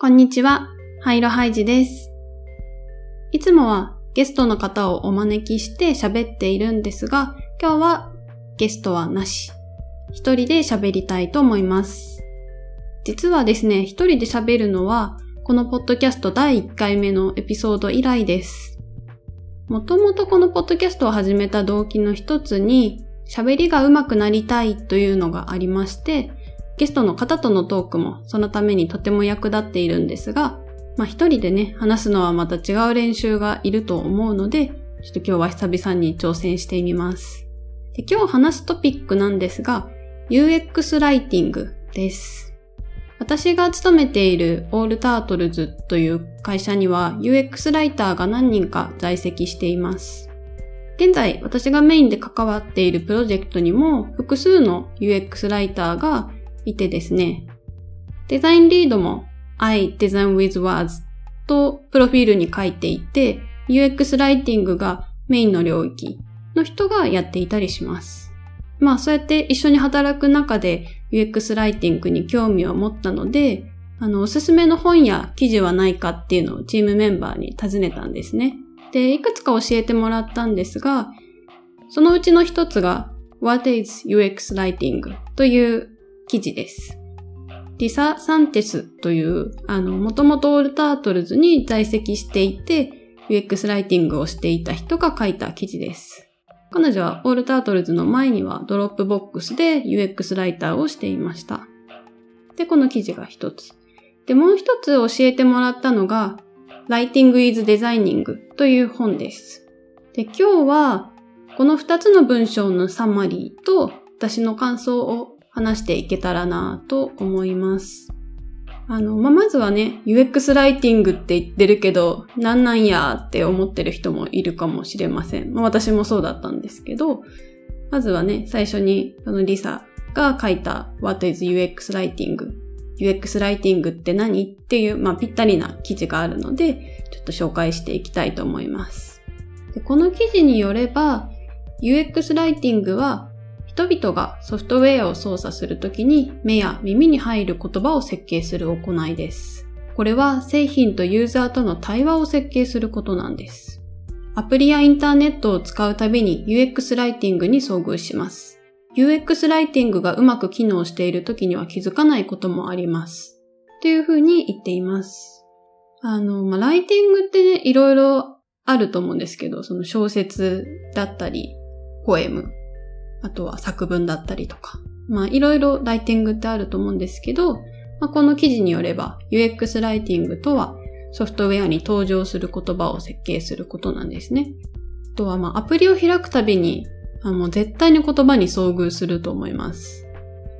こんにちは、ハイロハイジです。いつもはゲストの方をお招きして喋っているんですが、今日はゲストはなし。一人で喋りたいと思います。実はですね、一人で喋るのは、このポッドキャスト第1回目のエピソード以来です。もともとこのポッドキャストを始めた動機の一つに、喋りが上手くなりたいというのがありまして、ゲストの方とのトークもそのためにとても役立っているんですが、まあ一人でね、話すのはまた違う練習がいると思うので、ちょっと今日は久々に挑戦してみます。で今日話すトピックなんですが、UX ライティングです。私が勤めているオールタートルズという会社には UX ライターが何人か在籍しています。現在私がメインで関わっているプロジェクトにも複数の UX ライターがいてですね、デザインリードも I design with words とプロフィールに書いていて、UX ライティングがメインの領域の人がやっていたりします。まあそうやって一緒に働く中で UX ライティングに興味を持ったので、あの、おすすめの本や記事はないかっていうのをチームメンバーに尋ねたんですね。で、いくつか教えてもらったんですが、そのうちの一つが What is UX Writing? という記事です。リサ・サンテスという、あの、もともと All Turtles に在籍していて、UX ライティングをしていた人が書いた記事です。彼女は All Turtles の前には Dropbox で UX ライターをしていました。で、この記事が一つ。で、もう一つ教えてもらったのが、Writing is Designing という本です。で、今日は、この二つの文章のサマリーと私の感想を話していけたらなと思います。あの、まあ、まずはね、UX ライティングって言ってるけど、なんなんやって思ってる人もいるかもしれません。まあ、私もそうだったんですけど、まずはね、最初に、そのリサが書いた What is UX Writing? UX ライティングって何っていう、まあ、ぴったりな記事があるので、ちょっと紹介していきたいと思います。でこの記事によれば、UX ライティングは人々がソフトウェアを操作するときに目や耳に入る言葉を設計する行いです。これは製品とユーザーとの対話を設計することなんです。アプリやインターネットを使うたびに UX ライティングに遭遇します。UX ライティングがうまく機能しているときには気づかないこともあります。というふうに言っています。あの、まあ、ライティングってね、いろいろあると思うんですけど、その小説だったり、ポエム、あとは作文だったりとか。まあいろいろライティングってあると思うんですけど、まあ、この記事によれば UX ライティングとはソフトウェアに登場する言葉を設計することなんですね。あとはまあアプリを開くたびにあもう絶対に言葉に遭遇すると思います。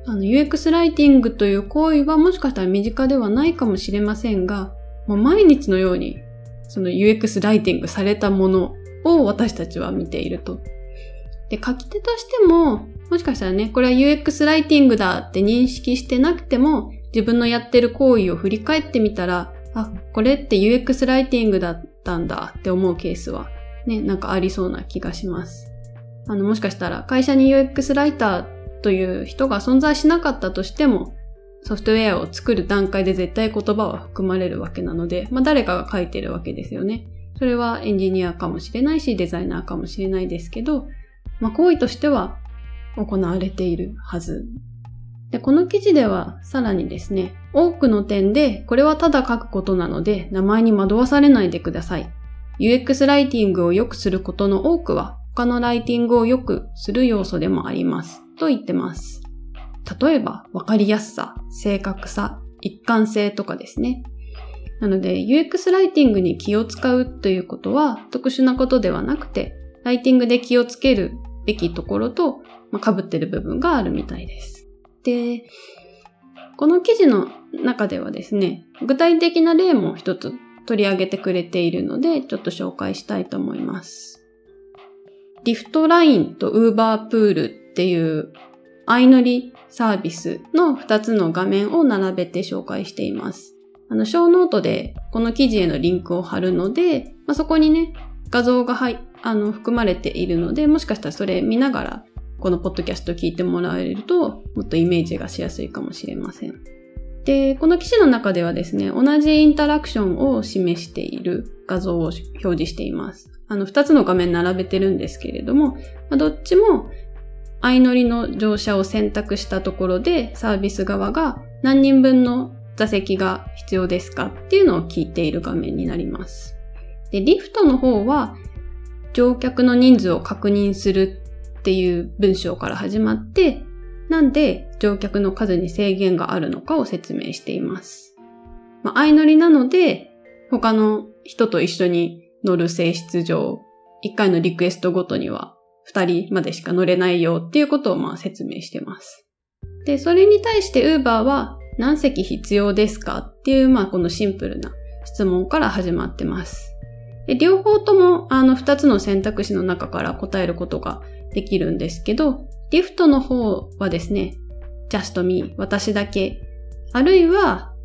あの UX ライティングという行為はもしかしたら身近ではないかもしれませんが、もう毎日のようにその UX ライティングされたものを私たちは見ているとで、書き手としても、もしかしたらね、これは UX ライティングだって認識してなくても、自分のやってる行為を振り返ってみたら、あ、これって UX ライティングだったんだって思うケースは、ね、なんかありそうな気がします。あの、もしかしたら会社に UX ライターという人が存在しなかったとしても、ソフトウェアを作る段階で絶対言葉は含まれるわけなので、まあ誰かが書いてるわけですよね。それはエンジニアかもしれないし、デザイナーかもしれないですけど、まあ、行為としては行われているはず。で、この記事ではさらにですね、多くの点でこれはただ書くことなので名前に惑わされないでください。UX ライティングを良くすることの多くは他のライティングを良くする要素でもあります。と言ってます。例えば、わかりやすさ、正確さ、一貫性とかですね。なので、UX ライティングに気を使うということは特殊なことではなくて、ライティングで気をつけるべきところと、まあ、被ってる部分があるみたいです。で、この記事の中ではですね、具体的な例も一つ取り上げてくれているので、ちょっと紹介したいと思います。Lyft Line と Uber Pool っていう相乗りサービスの2つの画面を並べて紹介しています。あの、 show note でこの記事へのリンクを貼るので、まあ、そこにね、画像が入ってあの、含まれているので、もしかしたらそれ見ながら、このポッドキャスト聞いてもらえると、もっとイメージがしやすいかもしれません。で、この記事の中ではですね、同じインタラクションを示している画像を表示しています。あの、二つの画面並べてるんですけれども、まあ、どっちも相乗りの乗車を選択したところでサービス側が何人分の座席が必要ですかっていうのを聞いている画面になります。で、リフトの方は乗客の人数を確認するっていう文章から始まって、なんで乗客の数に制限があるのかを説明しています。まあ、相乗りなので、他の人と一緒に乗る性質上、1回のリクエストごとには2人までしか乗れないよっていうことをまあ説明してます。で、それに対して Uber は何席必要ですかっていうまあこのシンプルな質問から始まってます。で両方ともあの2つの選択肢の中から答えることができるんですけど、リフトの方はですね、just me 私だけ、あるいは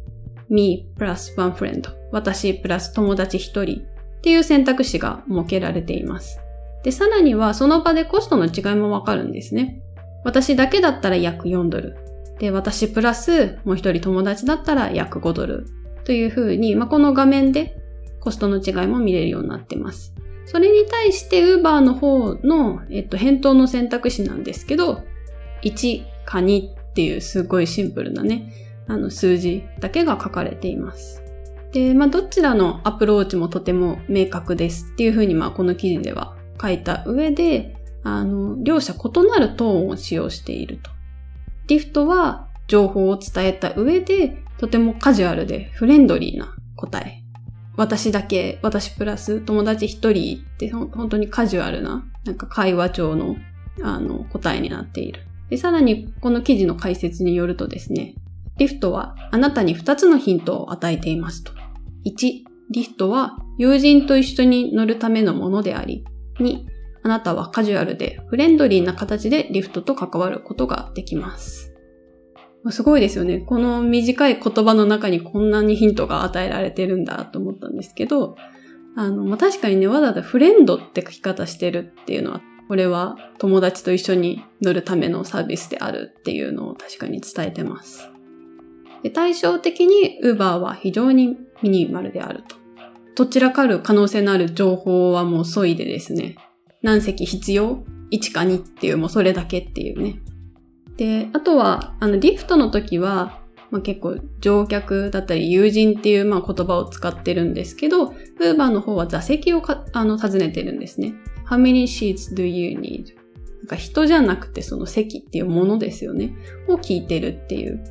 me plus one friend 私プラス友達1人っていう選択肢が設けられています。で、さらにはその場でコストの違いもわかるんですね。私だけだったら約4ドル。で、私プラスもう一人友達だったら約5ドル。というふうに、まあ、この画面でコストの違いも見れるようになってます。それに対して Uber の方の、えっと、返答の選択肢なんですけど、1か2っていうすごいシンプルなね、あの数字だけが書かれています。で、まあ、どちらのアプローチもとても明確ですっていうふうに、まあ、この記事では書いた上で、あの、両者異なるトーンを使用していると。リフトは情報を伝えた上で、とてもカジュアルでフレンドリーな答え。私だけ、私プラス友達一人って本当にカジュアルな、なんか会話帳の、あの、答えになっている。で、さらにこの記事の解説によるとですね、リフトはあなたに2つのヒントを与えていますと。1、リフトは友人と一緒に乗るためのものであり、2、あなたはカジュアルでフレンドリーな形でリフトと関わることができます。すごいですよね。この短い言葉の中にこんなにヒントが与えられてるんだと思ったんですけど、あの、まあ、確かにね、わざわざフレンドって書き方してるっていうのは、これは友達と一緒に乗るためのサービスであるっていうのを確かに伝えてます。で対照的に Uber は非常にミニマルであると。どちらかる可能性のある情報はもう削いでですね、何席必要 ?1 か2っていうもうそれだけっていうね。で、あとは、あの、リフトの時は、まあ、結構乗客だったり友人っていうまあ言葉を使ってるんですけど、ウーバーの方は座席をかあの尋ねてるんですね。How many seats do you need? なんか人じゃなくてその席っていうものですよね。を聞いてるっていう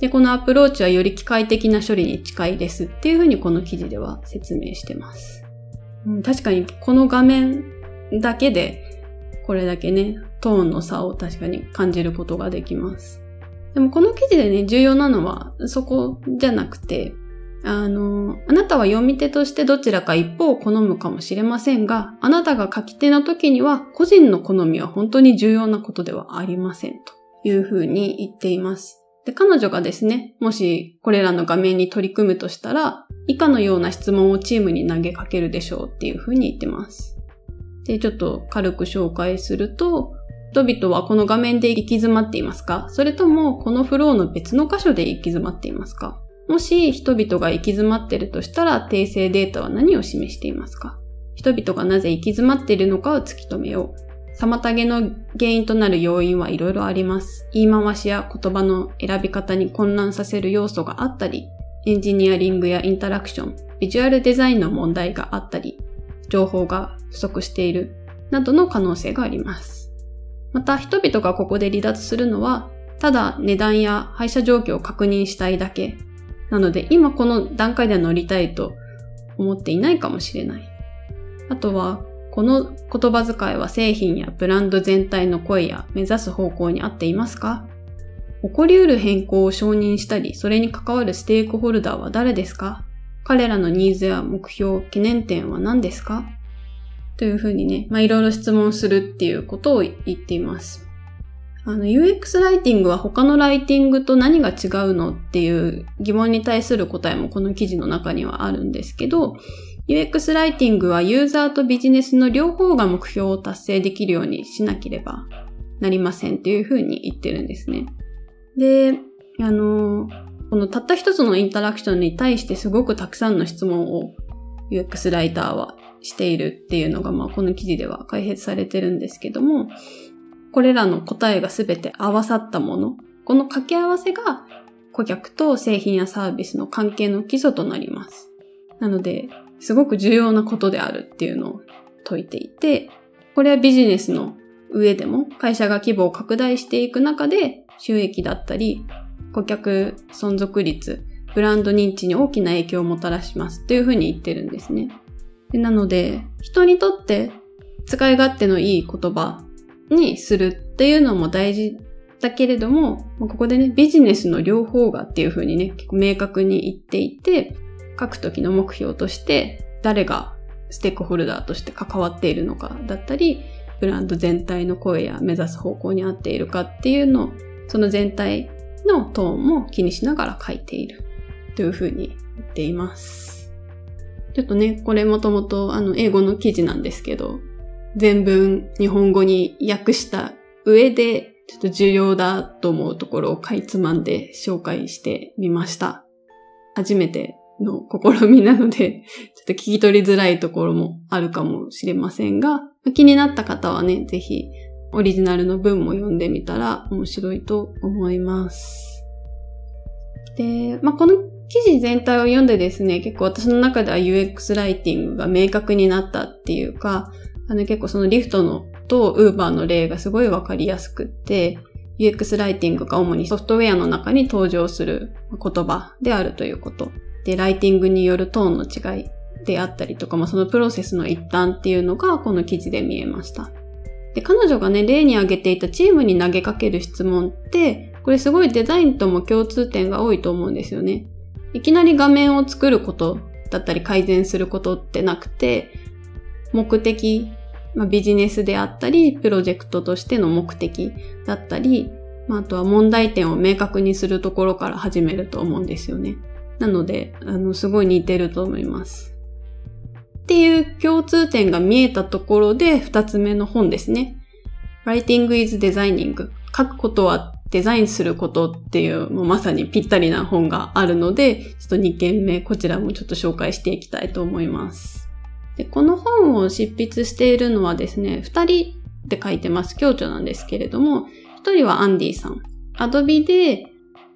で、このアプローチはより機械的な処理に近いですっていうふうにこの記事では説明してます。うん、確かにこの画面だけでこれだけね、トーンの差を確かに感じることができます。でもこの記事でね、重要なのはそこじゃなくて、あの、あなたは読み手としてどちらか一方を好むかもしれませんが、あなたが書き手の時には個人の好みは本当に重要なことではありませんというふうに言っています。で、彼女がですね、もしこれらの画面に取り組むとしたら、以下のような質問をチームに投げかけるでしょうっていうふうに言ってます。で、ちょっと軽く紹介すると、人々はこの画面で行き詰まっていますか？それともこのフローの別の箇所で行き詰まっていますか？もし人々が行き詰まっているとしたら訂正データは何を示していますか？人々がなぜ行き詰まっているのかを突き止めよう。妨げの原因となる要因はいろいろあります。言い回しや言葉の選び方に混乱させる要素があったり、エンジニアリングやインタラクション、ビジュアルデザインの問題があったり、情報が不足している、などの可能性があります。また、人々がここで離脱するのは、ただ値段や配車状況を確認したいだけ。なので、今この段階で乗りたいと思っていないかもしれない。あとは、この言葉遣いは製品やブランド全体の声や目指す方向に合っていますか？起こり得る変更を承認したり、それに関わるステークホルダーは誰ですか？彼らのニーズや目標、懸念点は何ですか？というふうにね、まあ、いろいろ質問するっていうことを言っています。あの、UX ライティングは他のライティングと何が違うのっていう疑問に対する答えもこの記事の中にはあるんですけど、UX ライティングはユーザーとビジネスの両方が目標を達成できるようにしなければなりませんっていうふうに言ってるんですね。で、あの、このたった一つのインタラクションに対してすごくたくさんの質問を UX ライターはしているっていうのが、まあ、この記事では解説されてるんですけども、これらの答えがすべて合わさったもの、この掛け合わせが顧客と製品やサービスの関係の基礎となります。なので、すごく重要なことであるっていうのを説いていて、これはビジネスの上でも会社が規模を拡大していく中で収益だったり、顧客存続率、ブランド認知に大きな影響をもたらしますっていうふうに言ってるんですね。なので、人にとって使い勝手のいい言葉にするっていうのも大事だけれども、ここでね、ビジネスの両方がっていうふうにね、結構明確に言っていて、書くときの目標として、誰がステークホルダーとして関わっているのかだったり、ブランド全体の声や目指す方向に合っているかっていうのを、その全体のトーンも気にしながら書いているというふうに言っています。ちょっとね、これもともとあの英語の記事なんですけど、全文日本語に訳した上で、ちょっと重要だと思うところをかいつまんで紹介してみました。初めての試みなので、ちょっと聞き取りづらいところもあるかもしれませんが、気になった方はね、ぜひオリジナルの文も読んでみたら面白いと思います。で、まあ、この記事全体を読んでですね、結構私の中では UX ライティングが明確になったっていうか、あの結構そのリフトのと Uber の例がすごいわかりやすくって、UX ライティングが主にソフトウェアの中に登場する言葉であるということ。で、ライティングによるトーンの違いであったりとか、まあ、そのプロセスの一端っていうのがこの記事で見えました。で、彼女がね、例に挙げていたチームに投げかける質問って、これすごいデザインとも共通点が多いと思うんですよね。いきなり画面を作ることだったり改善することってなくて、目的、まあ、ビジネスであったり、プロジェクトとしての目的だったり、まあ、あとは問題点を明確にするところから始めると思うんですよね。なので、あの、すごい似てると思います。っていう共通点が見えたところで、二つ目の本ですね。Writing is Designing 書くことはデザインすることっていう、もうまさにぴったりな本があるので、ちょっと2件目、こちらもちょっと紹介していきたいと思います。でこの本を執筆しているのはですね、2人で書いてます。共著なんですけれども、1人はアンディさん。Adobe で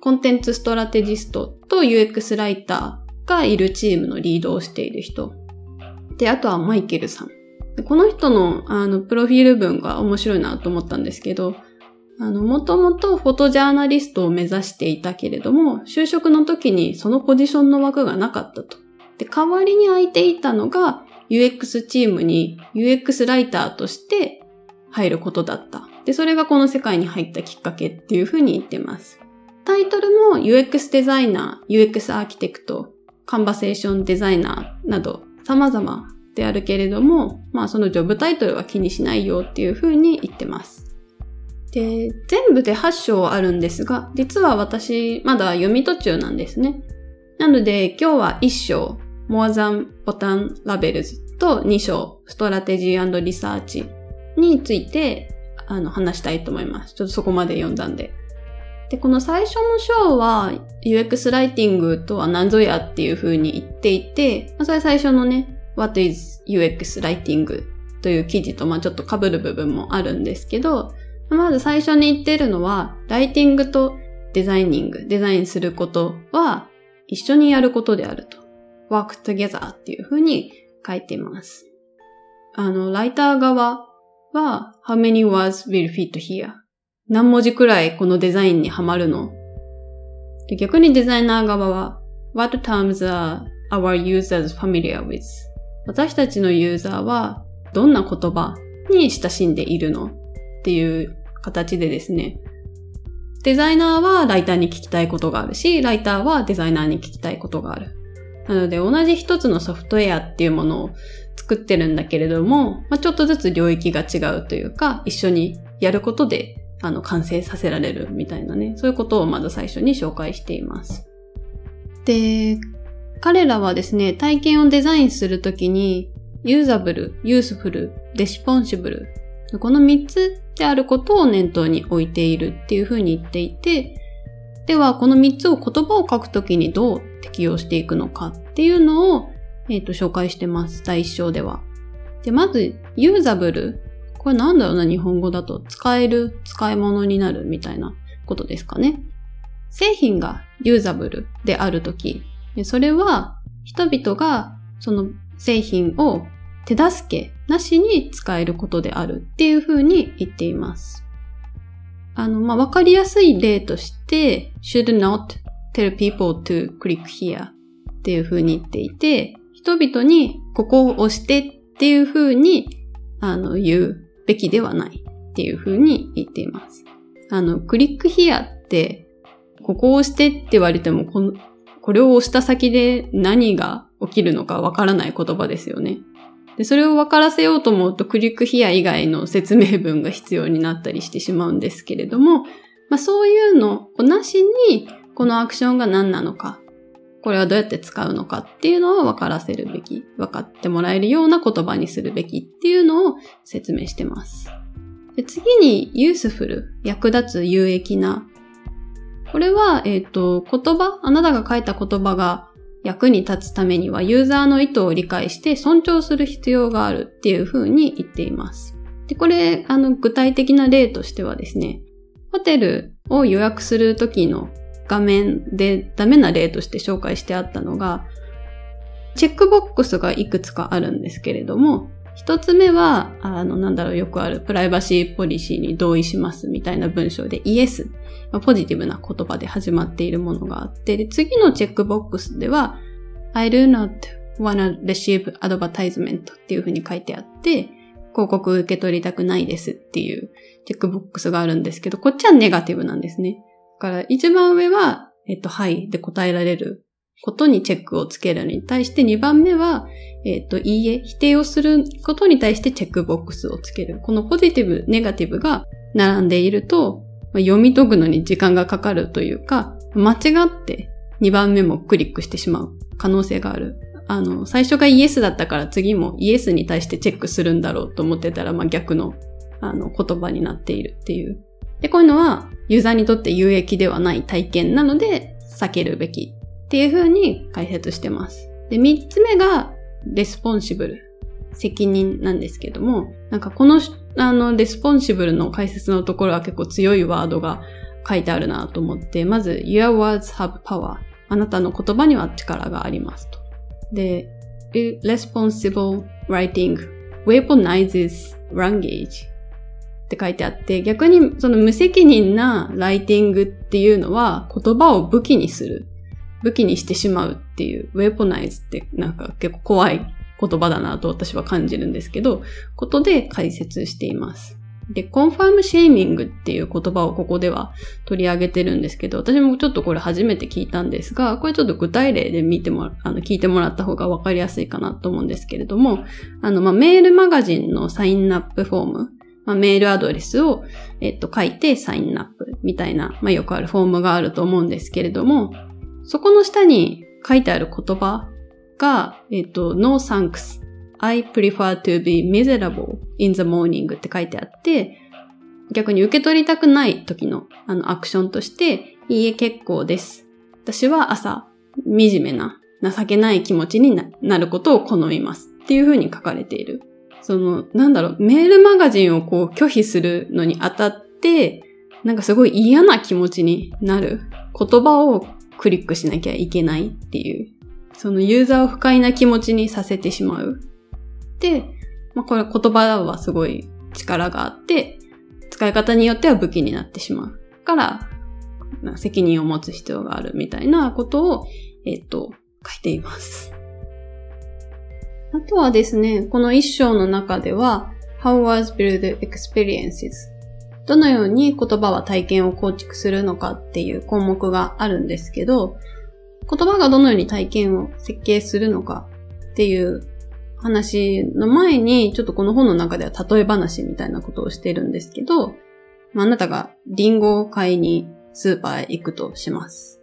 コンテンツストラテジストと UX ライターがいるチームのリードをしている人。で、あとはマイケルさん。この人の、あの、プロフィール文が面白いなと思ったんですけど、あの、もともとフォトジャーナリストを目指していたけれども、就職の時にそのポジションの枠がなかったと。で、代わりに空いていたのが UX チームに UX ライターとして入ることだった。で、それがこの世界に入ったきっかけっていうふうに言ってます。タイトルも UX デザイナー、UX アーキテクト、カンバセーションデザイナーなど様々であるけれども、まあそのジョブタイトルは気にしないよっていうふうに言ってます。で、全部で8章あるんですが、実は私まだ読み途中なんですね。なので今日は1章、More Than Button Labels と2章、Strategy リサーチについてあの話したいと思います。ちょっとそこまで読んだんで。で、この最初の章は UX ライティングとは何ぞやっていう風に言っていて、それ最初のね、What is UX Writing という記事とまあちょっと被る部分もあるんですけど、まず最初に言ってるのは、ライティングとデザイニング、デザインすることは一緒にやることであると。work together っていう風に書いています。あの、ライター側は how many words will fit here? 何文字くらいこのデザインにはまるの？で逆にデザイナー側は What terms are our users familiar with? 私たちのユーザーはどんな言葉に親しんでいるの？っていう形でですね、デザイナーはライターに聞きたいことがあるし、ライターはデザイナーに聞きたいことがある。なので同じ一つのソフトウェアっていうものを作ってるんだけれども、まあ、ちょっとずつ領域が違うというか、一緒にやることであの、完成させられるみたいなね、そういうことをまず最初に紹介しています。で、彼らはですね、体験をデザインするときに、usable、useful、responsible、この3つであることを念頭に置いているっていうふうに言っていて、では、この3つを言葉を書くときにどう適用していくのかっていうのを、えっ、と、紹介してます。第1章では。で、まず、 usable。これなんだろうな、日本語だと。使える、使い物になるみたいなことですかね。製品が usable であるとき、それは人々がその製品を手助けなしに使えることであるっていうふうに言っています。あの、まあ、わかりやすい例として、should not tell people to click here っていうふうに言っていて、人々にここを押してっていうふうに、あの、言うべきではないっていうふうに言っています。あの、クリックヒアって、ここを押してって言われてもこの、これを押した先で何が起きるのかわからない言葉ですよね。で、それを分からせようと思うとクリックヒア以外の説明文が必要になったりしてしまうんですけれども、まあそういうのをなしに、このアクションが何なのか、これはどうやって使うのかっていうのを分からせるべき、分かってもらえるような言葉にするべきっていうのを説明してます。で次に、useful、役立つ有益な。これは、えっ、ー、と、言葉、あなたが書いた言葉が役に立つためにはユーザーの意図を理解して尊重する必要があるっていうふうに言っています。で、これ、あの、具体的な例としてはですね、ホテルを予約するときの画面でダメな例として紹介してあったのが、チェックボックスがいくつかあるんですけれども、一つ目は、あの、なんだろう、よくあるプライバシーポリシーに同意しますみたいな文章でイエス、ポジティブな言葉で始まっているものがあって、で次のチェックボックスでは、I do not wanna receive advertisement っていうふうに書いてあって、広告受け取りたくないですっていうチェックボックスがあるんですけど、こっちはネガティブなんですね。だから一番上は、えっと、はいで答えられることにチェックをつけるのに対して2番目は、えっ、と、いいえ、否定をすることに対してチェックボックスをつける。このポジティブ、ネガティブが並んでいると、読み解くのに時間がかかるというか、間違って2番目もクリックしてしまう可能性がある。あの、最初がイエスだったから次もイエスに対してチェックするんだろうと思ってたら、まあ、逆の、あの、言葉になっているっていう。で、こういうのはユーザーにとって有益ではない体験なので避けるべきっていう風に解説してます。で、三つ目が、 responsible。責任なんですけども、なんかこの、あの、 responsible の解説のところは結構強いワードが書いてあるなと思って、まず、your words have power. あなたの言葉には力がありますと。で、 irresponsible writing weaponizes language って書いてあって、逆にその無責任なライティングっていうのは言葉を武器にする武器にしてしまうっていう、 weaponize ってなんか結構怖い言葉だなと私は感じるんですけど、ことで解説しています。で、コンファームシェーミングっていう言葉をここでは取り上げてるんですけど、私もちょっとこれ初めて聞いたんですが、これちょっと具体例で見てもあの、聞いてもらった方がわかりやすいかなと思うんですけれども、あの、まあ、メールマガジンのサインアップフォーム、まあ、メールアドレスを、えっと、書いてサインアップみたいな、まあ、よくあるフォームがあると思うんですけれども、そこの下に書いてある言葉が、えっ、と、no thanks. I prefer to be miserable in the morning って書いてあって、逆に受け取りたくない時のあのアクションとして、いいえ結構です。私は朝、惨めな、情けない気持ちになることを好みますっていう風に書かれている。その、なんだろう、メールマガジンをこう拒否するのにあたって、なんかすごい嫌な気持ちになる言葉をクリックしなきゃいけないっていう、そのユーザーを不快な気持ちにさせてしまう。で、まあ、これ言葉はすごい力があって、使い方によっては武器になってしまう。から、責任を持つ必要があるみたいなことを、えっ、と、書いています。あとはですね、この一章の中では、How was build experiences? どのように言葉は体験を構築するのかっていう項目があるんですけど、言葉がどのように体験を設計するのかっていう話の前に、ちょっとこの本の中では例え話みたいなことをしてるんですけど、まあ、あなたがリンゴを買いにスーパーへ行くとします。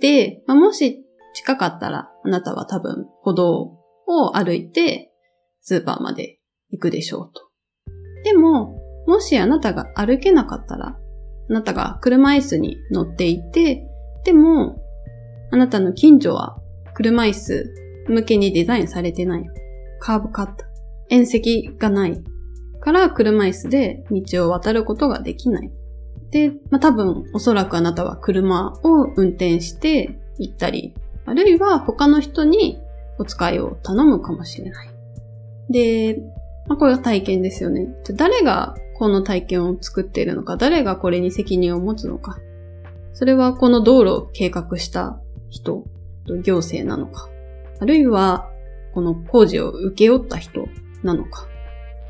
で、まあ、もし近かったら、あなたは多分歩道を歩いてスーパーまで行くでしょうと。でも、もしあなたが歩けなかったら、あなたが車椅子に乗っていて、でも、あなたの近所は車椅子向けにデザインされてない。カーブカット。縁石がない。から車椅子で道を渡ることができない。で、まあ、多分おそらくあなたは車を運転して行ったり、あるいは他の人にお使いを頼むかもしれない。で、まあ、これは体験ですよね。じゃ誰がこの体験を作っているのか、誰がこれに責任を持つのか。それはこの道路を計画した人、行政なのか？あるいは、この工事を請け負った人なのか？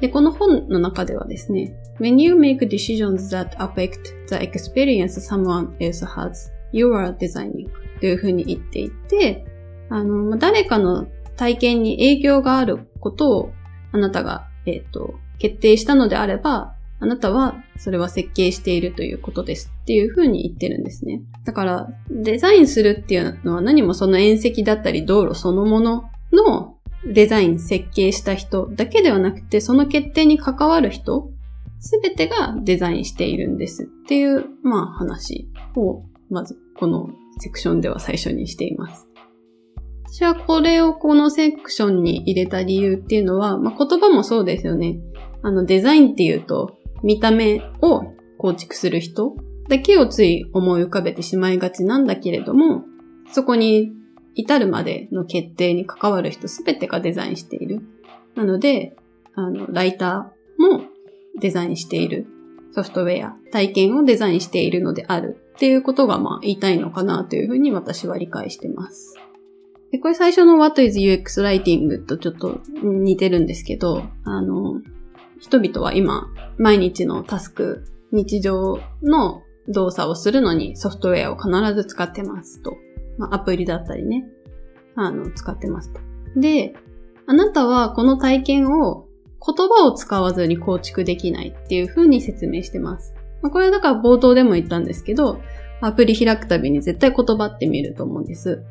で、この本の中ではですね、When you make decisions that affect the experience someone else has, you are designing というふうに言っていて、あの、誰かの体験に影響があることをあなたが、えっ、ー、と、決定したのであれば、あなたはそれは設計しているということですっていうふうに言ってるんですね。だから、デザインするっていうのは何もその縁石だったり道路そのもののデザイン、設計した人だけではなくて、その決定に関わる人、すべてがデザインしているんですっていう、まあ話を、まずこのセクションでは最初にしています。私はこれをこのセクションに入れた理由っていうのは、まあ、言葉もそうですよね。あのデザインっていうと、見た目を構築する人だけをつい思い浮かべてしまいがちなんだけれども、そこに至るまでの決定に関わる人すべてがデザインしている。なので、あの、ライターもデザインしている。ソフトウェア、体験をデザインしているのであるっていうことがまあ言いたいのかなというふうに私は理解してます。でこれ最初の What is UX Writing とちょっと似てるんですけど、あの、人々は今、毎日のタスク、日常の動作をするのにソフトウェアを必ず使ってますと。まあ、アプリだったりね、あの、使ってますと。で、あなたはこの体験を言葉を使わずに構築できないっていう風に説明してます。まあ、これはだから冒頭でも言ったんですけど、アプリ開くたびに絶対言葉って見ると思うんです。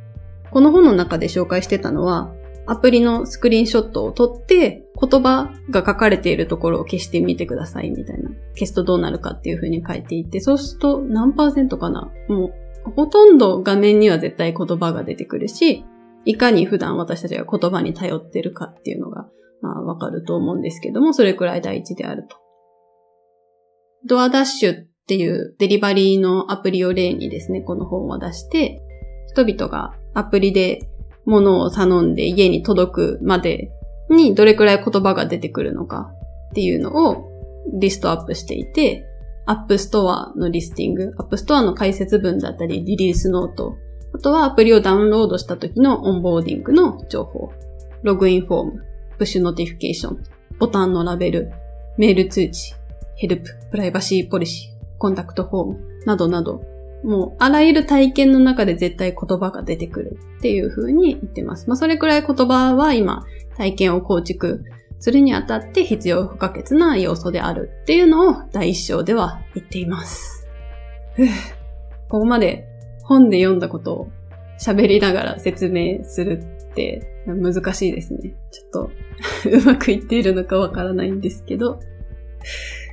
この本の中で紹介してたのは、アプリのスクリーンショットを撮って、言葉が書かれているところを消してみてくださいみたいな。消すとどうなるかっていう風に書いていて、そうすると何パーセントかなもうほとんど画面には絶対言葉が出てくるし、いかに普段私たちが言葉に頼ってるかっていうのが、まあわかると思うんですけども、それくらい大事であると。 DoorDash っていうデリバリーのアプリを例にですね、この本を出して、人々がアプリで物を頼んで家に届くまでにどれくらい言葉が出てくるのかっていうのをリストアップしていて、 App Store のリスティング、 App Store の解説文だったり、リリースノート、あとはアプリをダウンロードした時のオンボーディングの情報、ログインフォーム、 push notification、ボタンのラベル、メール通知、ヘルプ、プライバシーポリシー、コンタクトフォーム、などなど、もうあらゆる体験の中で絶対言葉が出てくるっていう風に言ってます。まあそれくらい言葉は今体験を構築するにあたって必要不可欠な要素であるっていうのを第一章では言っています。ここまで本で読んだことを喋りながら説明するって難しいですね。ちょっとうまくいっているのかわからないんですけど、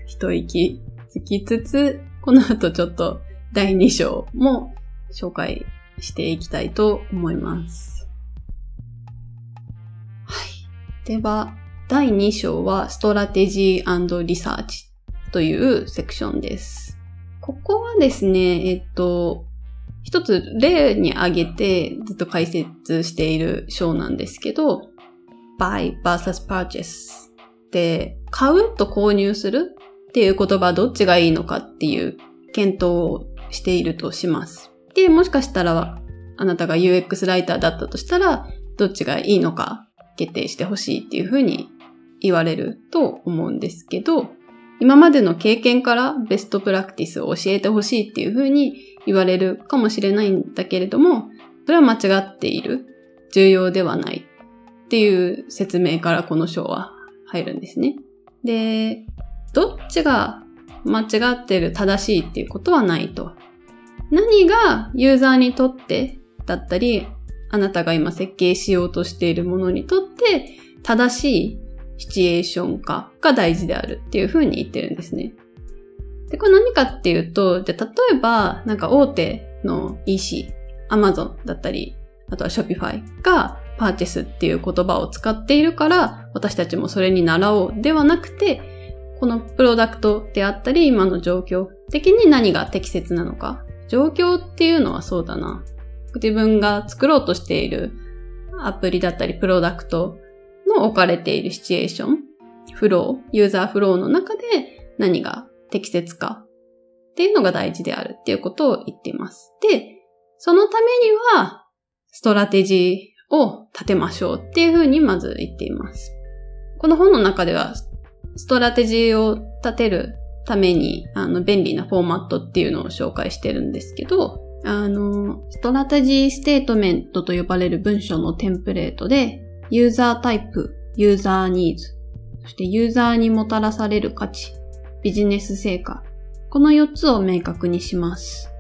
一息つきつつ、この後ちょっと第2章も紹介していきたいと思います。はい。では、第2章はストラテジーリサーチというセクションです。ここはですね、えっと、一つ例に挙げてずっと解説している章なんですけど、buy vs purchase で、買うと購入するっていう言葉どっちがいいのかっていう検討をしているとします。で、もしかしたらあなたが UX ライターだったとしたら、どっちがいいのか決定してほしいっていうふうに言われると思うんですけど、今までの経験からベストプラクティスを教えてほしいっていうふうに言われるかもしれないんだけれども、それは間違っている。重要ではない。っていう説明からこの章は入るんですね。で、どっちが間違ってる正しいっていうことはないと。何がユーザーにとってだったり、あなたが今設計しようとしているものにとって正しいシチュエーション化が大事であるっていうふうに言ってるんですね。で、これ何かっていうと、じゃ例えば、なんか大手の EC、Amazon だったり、あとは Shopify がパーチェスっていう言葉を使っているから、私たちもそれに習おうではなくて、このプロダクトであったり、今の状況的に何が適切なのか。状況っていうのはそうだな。自分が作ろうとしているアプリだったり、プロダクトの置かれているシチュエーション、フロー、ユーザーフローの中で何が適切かっていうのが大事であるっていうことを言っています。で、そのためには、ストラテジーを立てましょうっていうふうにまず言っています。この本の中では、ストラテジーを立てるために、あの、便利なフォーマットっていうのを紹介してるんですけど、あの、ストラテジーステートメントと呼ばれる文章のテンプレートで、ユーザータイプ、ユーザーニーズ、そしてユーザーにもたらされる価値、ビジネス成果、この4つを明確にします。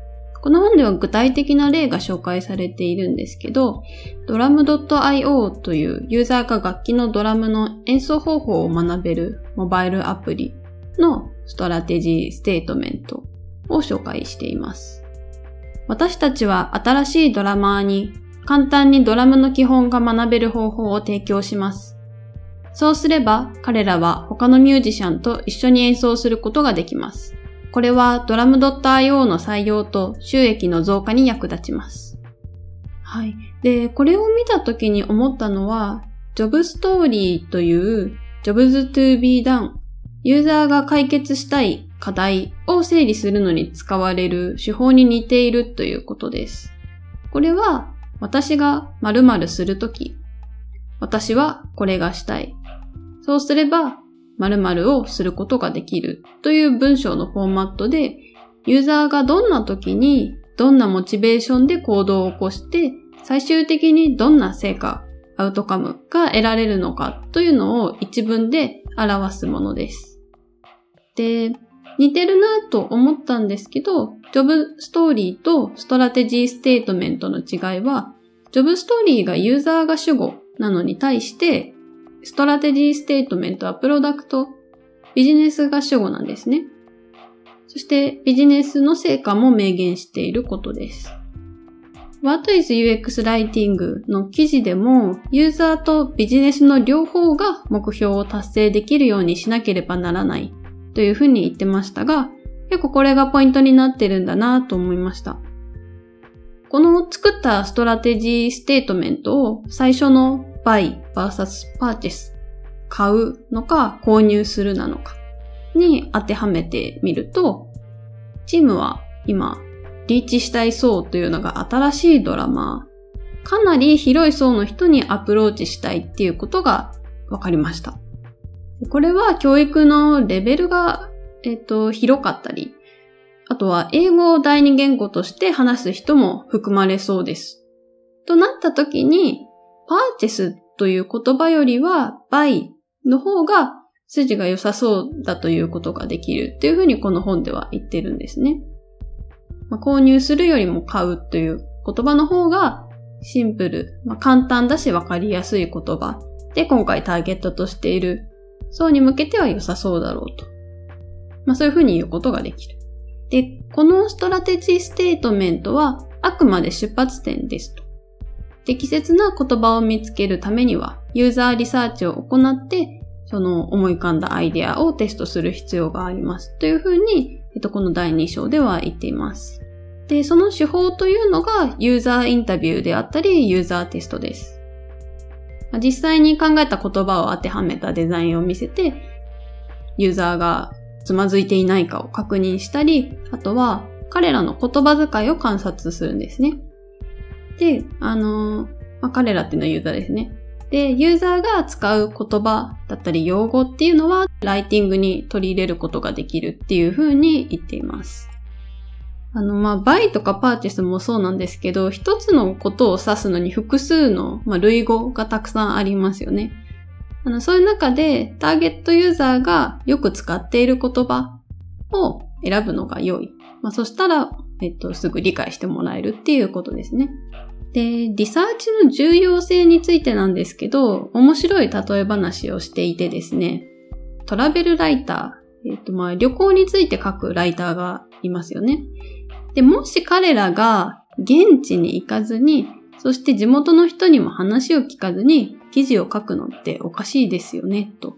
この本では具体的な例が紹介されているんですけど、 Drum.io というユーザーが楽器のドラムの演奏方法を学べるモバイルアプリのストラテジーステートメントを紹介しています。私たちは新しいドラマーに簡単にドラムの基本が学べる方法を提供します。そうすれば彼らは他のミュージシャンと一緒に演奏することができます。これはドラム .io の採用と収益の増加に役立ちます。はい。で、これを見た時に思ったのは、ジョブストーリーという Jobs to be done ユーザーが解決したい課題を整理するのに使われる手法に似ているということです。これは私が〇〇するとき、私はこれがしたい。そうすれば〇〇をすることができるという文章のフォーマットで、ユーザーがどんな時にどんなモチベーションで行動を起こして、最終的にどんな成果、アウトカムが得られるのかというのを一文で表すものです。で、似てるなと思ったんですけど、ジョブストーリーとストラテジーステートメントの違いは、ジョブストーリーがユーザーが主語なのに対して、ストラテジーステートメントはプロダクト、ビジネスが主語なんですね。そしてビジネスの成果も明言していることです。What is UX Writing の記事でもユーザーとビジネスの両方が目標を達成できるようにしなければならないというふうに言ってましたが、結構これがポイントになってるんだなと思いました。この作ったストラテジーステートメントを最初の buy vs purchase 買うのか購入するなのかに当てはめてみると、チームは今、リーチしたい層というのが新しいドラマー、かなり広い層の人にアプローチしたいっていうことが分かりました。これは教育のレベルが、えっ、と、広かったり、あとは英語を第二言語として話す人も含まれそうです。となった時に、パーチェスという言葉よりは、バイの方が筋が良さそうだということができるっていうふうにこの本では言ってるんですね。まあ、購入するよりも買うという言葉の方がシンプル、まあ、簡単だし分かりやすい言葉で今回ターゲットとしている層に向けては良さそうだろうと。まあそういうふうに言うことができる。で、このストラテジーステートメントはあくまで出発点ですと。適切な言葉を見つけるためには、ユーザーリサーチを行って、その思い浮かんだアイデアをテストする必要があります。というふうに、えっと、この第2章では言っています。で、その手法というのがユーザーインタビューであったり、ユーザーテストです。実際に考えた言葉を当てはめたデザインを見せて、ユーザーがつまずいていないかを確認したり、あとは彼らの言葉遣いを観察するんですね。で、あのー、まあ、彼らっていうのはユーザーですね。で、ユーザーが使う言葉だったり用語っていうのは、ライティングに取り入れることができるっていうふうに言っています。あの、まあ、バイとかパーチェスもそうなんですけど、一つのことを指すのに複数の、まあ、類語がたくさんありますよね。あの、そういう中で、ターゲットユーザーがよく使っている言葉を選ぶのが良い。まあ、そしたら、えっと、すぐ理解してもらえるっていうことですね。で、リサーチの重要性についてなんですけど、面白い例え話をしていてですね、トラベルライター、えっと、まあ、旅行について書くライターがいますよね。で、もし彼らが現地に行かずに、そして地元の人にも話を聞かずに記事を書くのっておかしいですよね、と。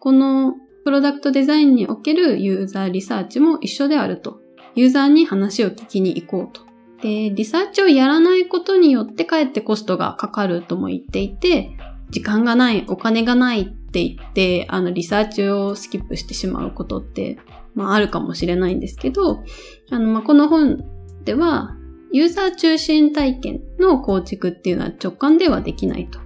このプロダクトデザインにおけるユーザーリサーチも一緒であると。ユーザーに話を聞きに行こうと。で、リサーチをやらないことによってかえってコストがかかるとも言っていて、時間がない、お金がないって言って、あの、リサーチをスキップしてしまうことって、まあ、あるかもしれないんですけど、あの、まあ、この本では、ユーザー中心体験の構築っていうのは直感ではできないと。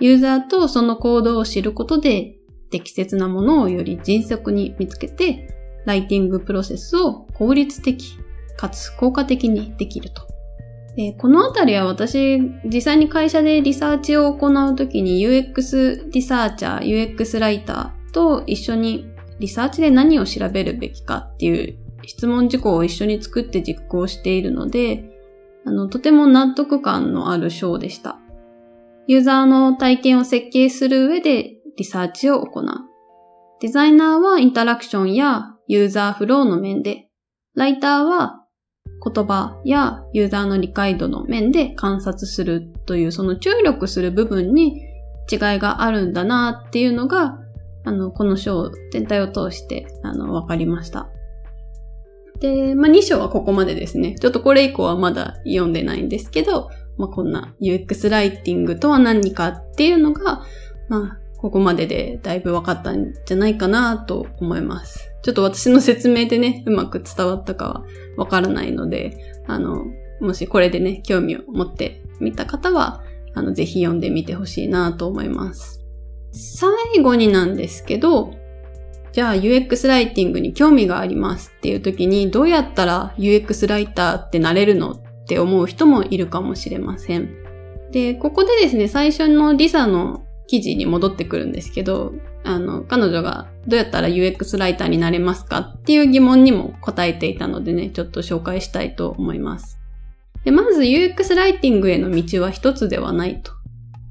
ユーザーとその行動を知ることで適切なものをより迅速に見つけて、ライティングプロセスを効率的かつ効果的にできると。でこのあたりは私、実際に会社でリサーチを行うときに UX リサーチャー、UX ライターと一緒にリサーチで何を調べるべきかっていう質問事項を一緒に作って実行しているので、あの、とても納得感のある章でした。ユーザーの体験を設計する上でリサーチを行う。デザイナーはインタラクションやユーザーフローの面で、ライターは言葉やユーザーの理解度の面で観察するというその注力する部分に違いがあるんだなっていうのが、あの、この章全体を通して、あの、わかりました。で、まあ、2章はここまでですね。ちょっとこれ以降はまだ読んでないんですけど、まあ、こんな UX ライティングとは何かっていうのが、まあ、ここまででだいぶ分かったんじゃないかなと思います。ちょっと私の説明でね、うまく伝わったかはわからないので、あの、もしこれでね、興味を持ってみた方は、あの、ぜひ読んでみてほしいなと思います。最後になんですけど、じゃあ UX ライティングに興味がありますっていう時にどうやったら UX ライターってなれるのって思う人もいるかもしれません。で、ここでですね、最初のリサの記事に戻ってくるんですけど、あの、彼女がどうやったら UX ライターになれますかっていう疑問にも答えていたのでね、ちょっと紹介したいと思います。でまず UX ライティングへの道は一つではないと。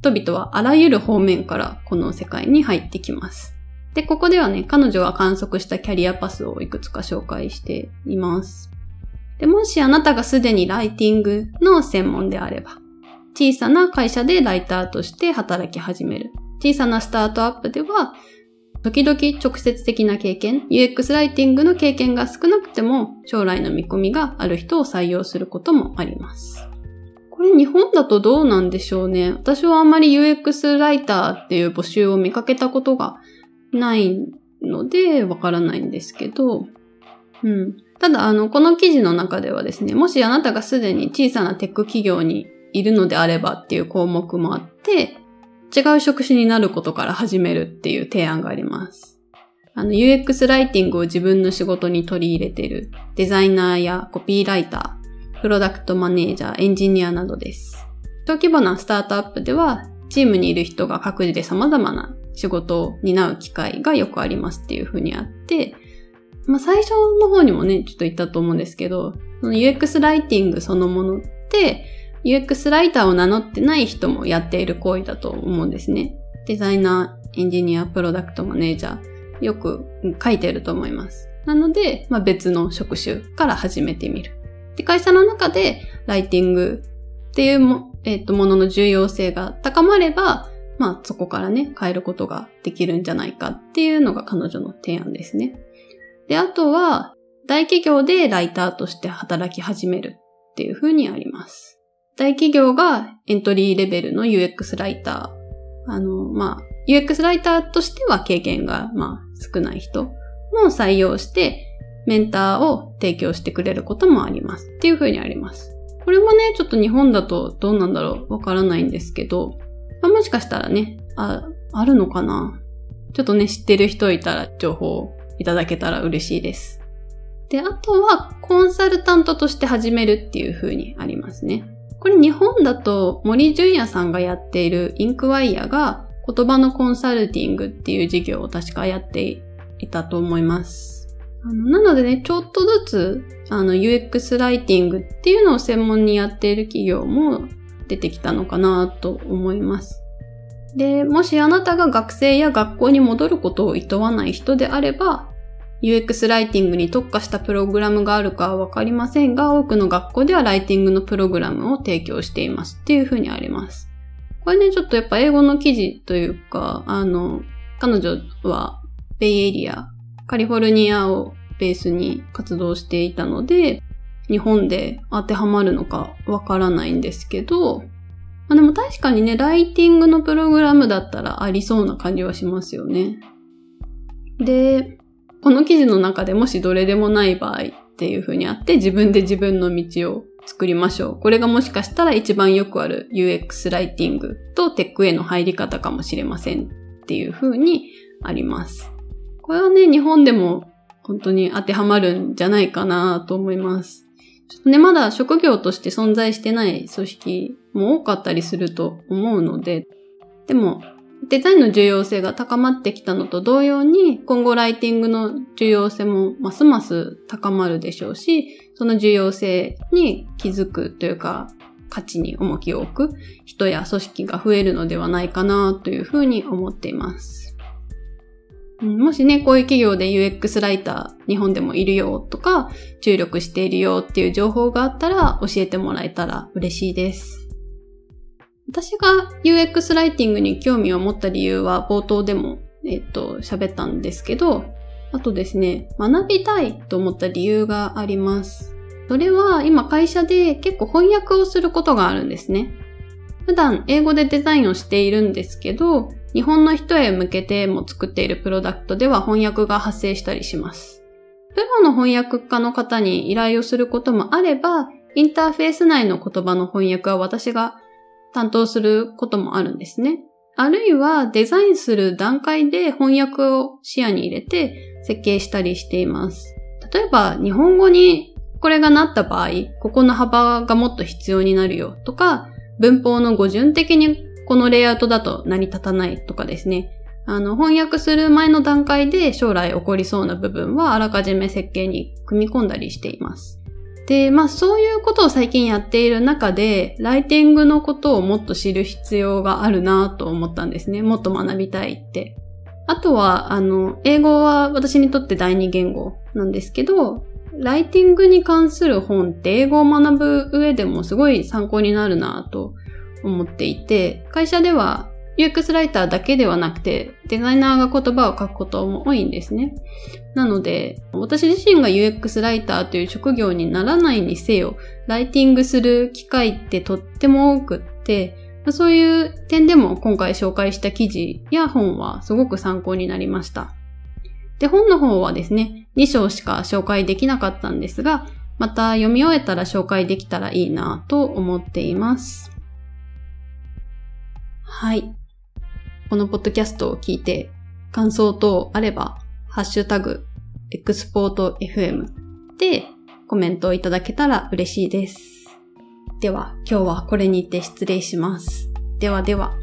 人々はあらゆる方面からこの世界に入ってきます。で、ここではね、彼女が観測したキャリアパスをいくつか紹介しています。で、もしあなたがすでにライティングの専門であれば、小さな会社でライターとして働き始める。小さなスタートアップでは、時々直接的な経験、UX ライティングの経験が少なくても将来の見込みがある人を採用することもあります。これ日本だとどうなんでしょうね。私はあんまり UX ライターっていう募集を見かけたことがないのでわからないんですけど、うん。ただ、あの、この記事の中ではですね、もしあなたがすでに小さなテック企業にいるのであればっていう項目もあって、違う職種になることから始めるっていう提案があります。あの、UX ライティングを自分の仕事に取り入れているデザイナーやコピーライター、プロダクトマネージャー、エンジニアなどです。小規模なスタートアップでは、チームにいる人が各自で様々な仕事を担う機会がよくありますっていうふうにあって、まあ最初の方にもね、ちょっと言ったと思うんですけど、その UX ライティングそのものって、UX ライターを名乗ってない人もやっている行為だと思うんですね。デザイナー、エンジニア、プロダクトマネージャー、よく書いてると思います。なので、まあ、別の職種から始めてみる。で、会社の中でライティングっていうも、えっ、ー、と、ものの重要性が高まれば、まあそこからね、変えることができるんじゃないかっていうのが彼女の提案ですね。で、あとは、大企業でライターとして働き始めるっていう風にあります。大企業がエントリーレベルの UX ライター、あの、まあ、UX ライターとしては経験が、まあ、少ない人も採用して、メンターを提供してくれることもあります。っていう風にあります。これもね、ちょっと日本だとどうなんだろうわからないんですけど、まあ、もしかしたらね、あ、あるのかなちょっとね、知ってる人いたら情報をいただけたら嬉しいです。で、あとは、コンサルタントとして始めるっていう風にありますね。これ日本だと森淳也さんがやっているインクワイヤーが言葉のコンサルティングっていう事業を確かやっていたと思います。あのなのでね、ちょっとずつあの UX ライティングっていうのを専門にやっている企業も出てきたのかなと思います。で、もしあなたが学生や学校に戻ることを厭わない人であれば、UX ライティングに特化したプログラムがあるかはわかりませんが、多くの学校ではライティングのプログラムを提供していますっていうふうにあります。これね、ちょっとやっぱ英語の記事というか、あの、彼女はベイエリア、カリフォルニアをベースに活動していたので、日本で当てはまるのかわからないんですけど、まあ、でも確かにね、ライティングのプログラムだったらありそうな感じはしますよね。で、この記事の中でもしどれでもない場合っていう風にあって自分で自分の道を作りましょう。これがもしかしたら一番よくある UX ライティングとテックへの入り方かもしれませんっていう風にあります。これはね、日本でも本当に当てはまるんじゃないかなと思います。ちょっとね、まだ職業として存在してない組織も多かったりすると思うので、でもデザインの重要性が高まってきたのと同様に、今後ライティングの重要性もますます高まるでしょうし、その重要性に気づくというか、価値に重きを置く人や組織が増えるのではないかなというふうに思っています。もしね、こういう企業で UX ライター日本でもいるよとか、注力しているよっていう情報があったら教えてもらえたら嬉しいです。私が UX ライティングに興味を持った理由は冒頭でも、えっと、喋ったんですけど、あとですね、学びたいと思った理由があります。それは今会社で結構翻訳をすることがあるんですね。普段英語でデザインをしているんですけど、日本の人へ向けても作っているプロダクトでは翻訳が発生したりします。プロの翻訳家の方に依頼をすることもあれば、インターフェース内の言葉の翻訳は私が担当することもあるんですね。あるいはデザインする段階で翻訳を視野に入れて設計したりしています。例えば日本語にこれがなった場合、ここの幅がもっと必要になるよとか、文法の語順的にこのレイアウトだと成り立たないとかですね。あの、翻訳する前の段階で将来起こりそうな部分はあらかじめ設計に組み込んだりしています。で、まあそういうことを最近やっている中で、ライティングのことをもっと知る必要があるなと思ったんですね。もっと学びたいって。あとは、あの、英語は私にとって第二言語なんですけど、ライティングに関する本って英語を学ぶ上でもすごい参考になるなと思っていて、会社では UX ライターだけではなくて、デザイナーが言葉を書くことも多いんですね。なので、私自身が UX ライターという職業にならないにせよ、ライティングする機会ってとっても多くって、そういう点でも今回紹介した記事や本はすごく参考になりました。で、本の方はですね、2章しか紹介できなかったんですが、また読み終えたら紹介できたらいいなと思っています。はい。このポッドキャストを聞いて感想等あれば、ハッシュタグ、エクスポート FM でコメントをいただけたら嬉しいです。では、今日はこれにて失礼します。ではでは。